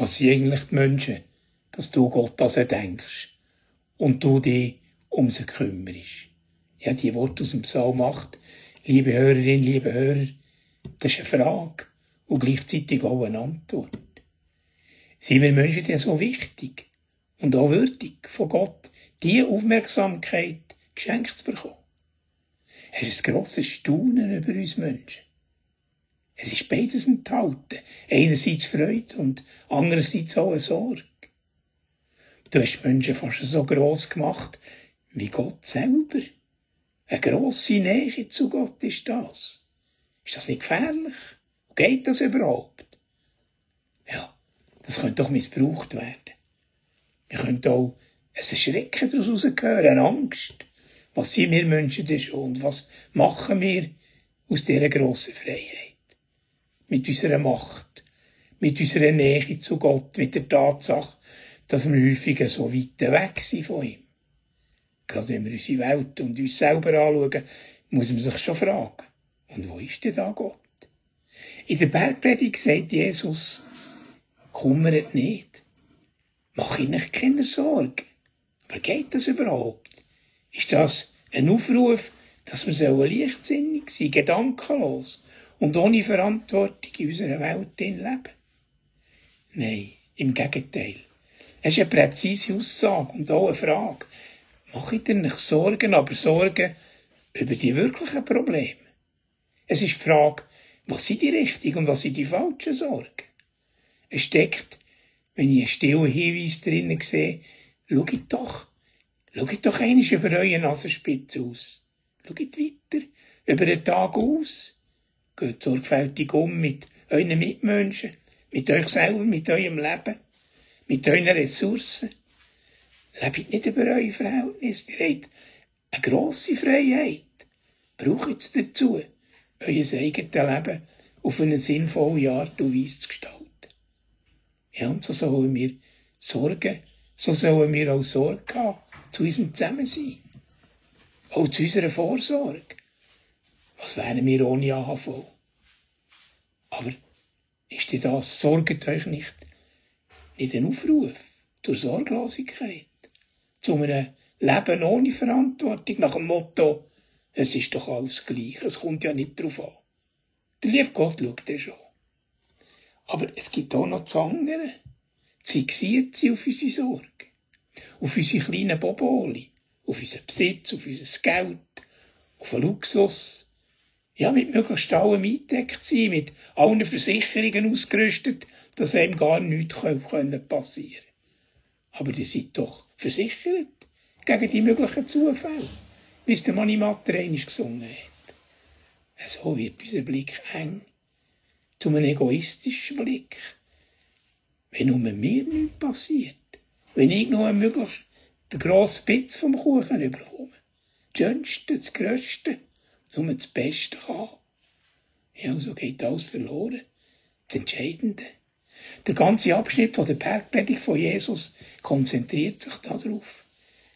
was sind eigentlich die Menschen, dass du Gott sie denkst und du dich um sie kümmerst. Ja, die Worte aus dem Psalm 8, liebe Hörerinnen, liebe Hörer, das ist eine Frage und gleichzeitig auch eine Antwort. Sind wir Menschen denn so wichtig und auch würdig von Gott, diese Aufmerksamkeit geschenkt zu bekommen? Es ist ein grosses Staunen über uns Menschen. Es ist beides enthalten. Einerseits Freude und andererseits auch eine Sorge. Du hast Menschen fast so gross gemacht wie Gott selber. Eine grosse Nähe zu Gott ist das. Ist das nicht gefährlich? Geht das überhaupt? Ja, das könnte doch missbraucht werden. Wir können auch ein Schrecken daraus hören, eine Angst. Was sind wir Menschen denn schon und was machen wir aus dieser grossen Freiheit? Mit unserer Macht, mit unserer Nähe zu Gott, mit der Tatsache, dass wir häufig so weit weg sind von ihm. Gerade wenn wir unsere Welt und uns selber anschauen, muss man sich schon fragen, und wo ist denn da Gott? In der Bergpredigt sagt Jesus, kümmert nicht. Mach ihnen keine Sorgen. Aber geht das überhaupt? Ist das ein Aufruf, dass wir so leichtsinnig sein, gedankenlos und ohne Verantwortung in unserer Welt leben? Nein, im Gegenteil. Es ist eine präzise Aussage und auch eine Frage. Mach ich dir nicht Sorgen, aber Sorgen über die wirklichen Probleme. Es ist die Frage, was sind die richtigen und was sind die falschen Sorgen? Es steckt, wenn ich einen stillen Hinweis drinnen sehe, schaut doch, schaut doch einmal über eure Nasenspitze aus. Schaut weiter, über den Tag aus. Geht sorgfältig um mit euren Mitmenschen, mit euch selber, mit eurem Leben, mit euren Ressourcen. Lebt nicht über eure Verhältnisse. Ihr habt eine grosse Freiheit. Braucht es dazu euer eigenes Leben auf eine sinnvolle Art und Weise zu gestalten. Ja, und so sollen wir sorgen, so sollen wir auch Sorge haben zu unserem Zusammensein. Auch zu unserer Vorsorge. Was wären wir ohne AHV? Aber ist denn das, sorgt euch nicht, nicht ein Aufruf zur Sorglosigkeit, zu einem Leben ohne Verantwortung, nach dem Motto, es ist doch alles gleich. Es kommt ja nicht drauf an. Der liebe Gott schaut ja schon. Aber es gibt auch noch das andere. Fixiert sie auf unsere Sorge. Auf unsere kleinen Boboli. Auf unseren Besitz, auf unser Geld. Auf den Luxus. Ja, mit möglichst allem eingedeckt sein, mit allen Versicherungen ausgerüstet, dass einem gar nichts passieren können. Aber die sind doch versichert gegen die möglichen Zufälle wie es der Manni Matreinisch gesungen hat. So wird unser Blick eng zu einem egoistischen Blick. Wenn nur mir nichts passiert, wenn ich nur möglichst den grossen Bitz vom Kuchen überkomme, das Schönste, das Größte, nur das Beste kann. Ja, so geht alles verloren. Das Entscheidende. Der ganze Abschnitt von der Bergpredigt von Jesus konzentriert sich darauf.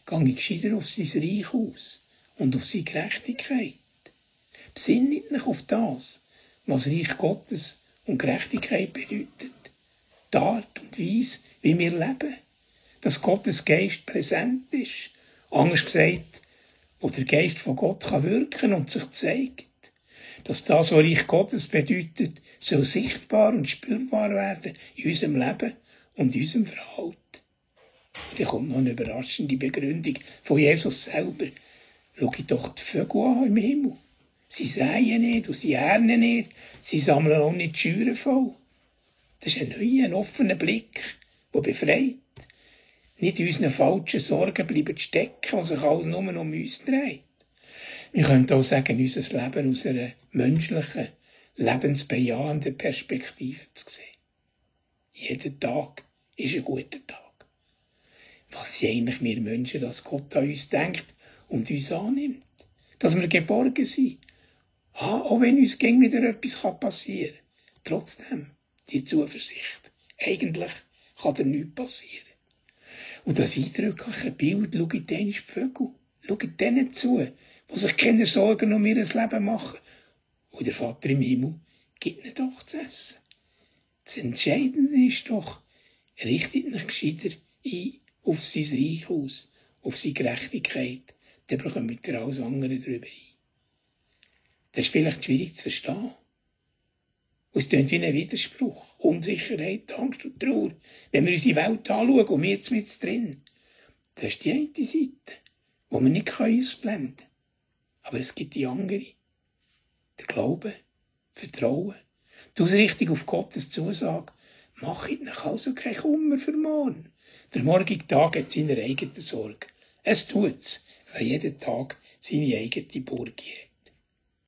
Gang ich gescheiter auf sein Reich aus und auf seine Gerechtigkeit. Besinnet euch auf das, was Reich Gottes und Gerechtigkeit bedeutet. Die Art und Weise, wie wir leben. Dass Gottes Geist präsent ist. Anders gesagt, wo der Geist von Gott kann wirken und sich zeigt. Dass das, was Reich Gottes bedeutet, soll sichtbar und spürbar werden in unserem Leben und in unserem Verhalten. Und dann kommt noch eine überraschende Begründung von Jesus selber. Schau doch die Vögel an im Himmel. Sie säen nicht und sie ernten nicht. Sie sammeln auch nicht die Scheuren voll. Das ist ein neuer, ein offener Blick, der befreit. Nicht in unseren falschen Sorgen bleiben stecken, was sich alles nur um uns dreht. Wir können auch sagen, unser Leben aus einer menschlichen, lebensbejahenden Perspektive zu sehen. Jeder Tag ist ein guter Tag. Was sind eigentlich wir Menschen, dass Gott an uns denkt und uns annimmt. Dass wir geborgen sind. Ah, auch wenn uns gegen wieder etwas passieren kann. Trotzdem, die Zuversicht. Eigentlich kann dir nichts passieren. Und das eindrückliche Bild, schaut denen die Vögel. Schaut denen zu, die sich keine Sorgen um ihr Leben machen. Und der Vater im Himmel gibt ihnen doch zu essen. Das Entscheidende ist doch, richtet euch gescheiter ein auf sein Reich aus, auf seine Gerechtigkeit, dann bekommt ihr alles andere darüber ein. Das ist vielleicht schwierig zu verstehen. Und es klingt wie ein Widerspruch. Unsicherheit, Angst und Trauer. Wenn wir unsere Welt anschauen und wir jetzt mit drin, das ist die eine Seite, die wir nicht ausblenden können. Aber es gibt die andere. Der Glaube, Vertrauen, die Ausrichtung auf Gottes Zusage. Macht euch also keinen Kummer für morgen. Der morgige Tag hat seine eigene Sorge. Es tut's, weil jeden Tag seine eigene Burg hat.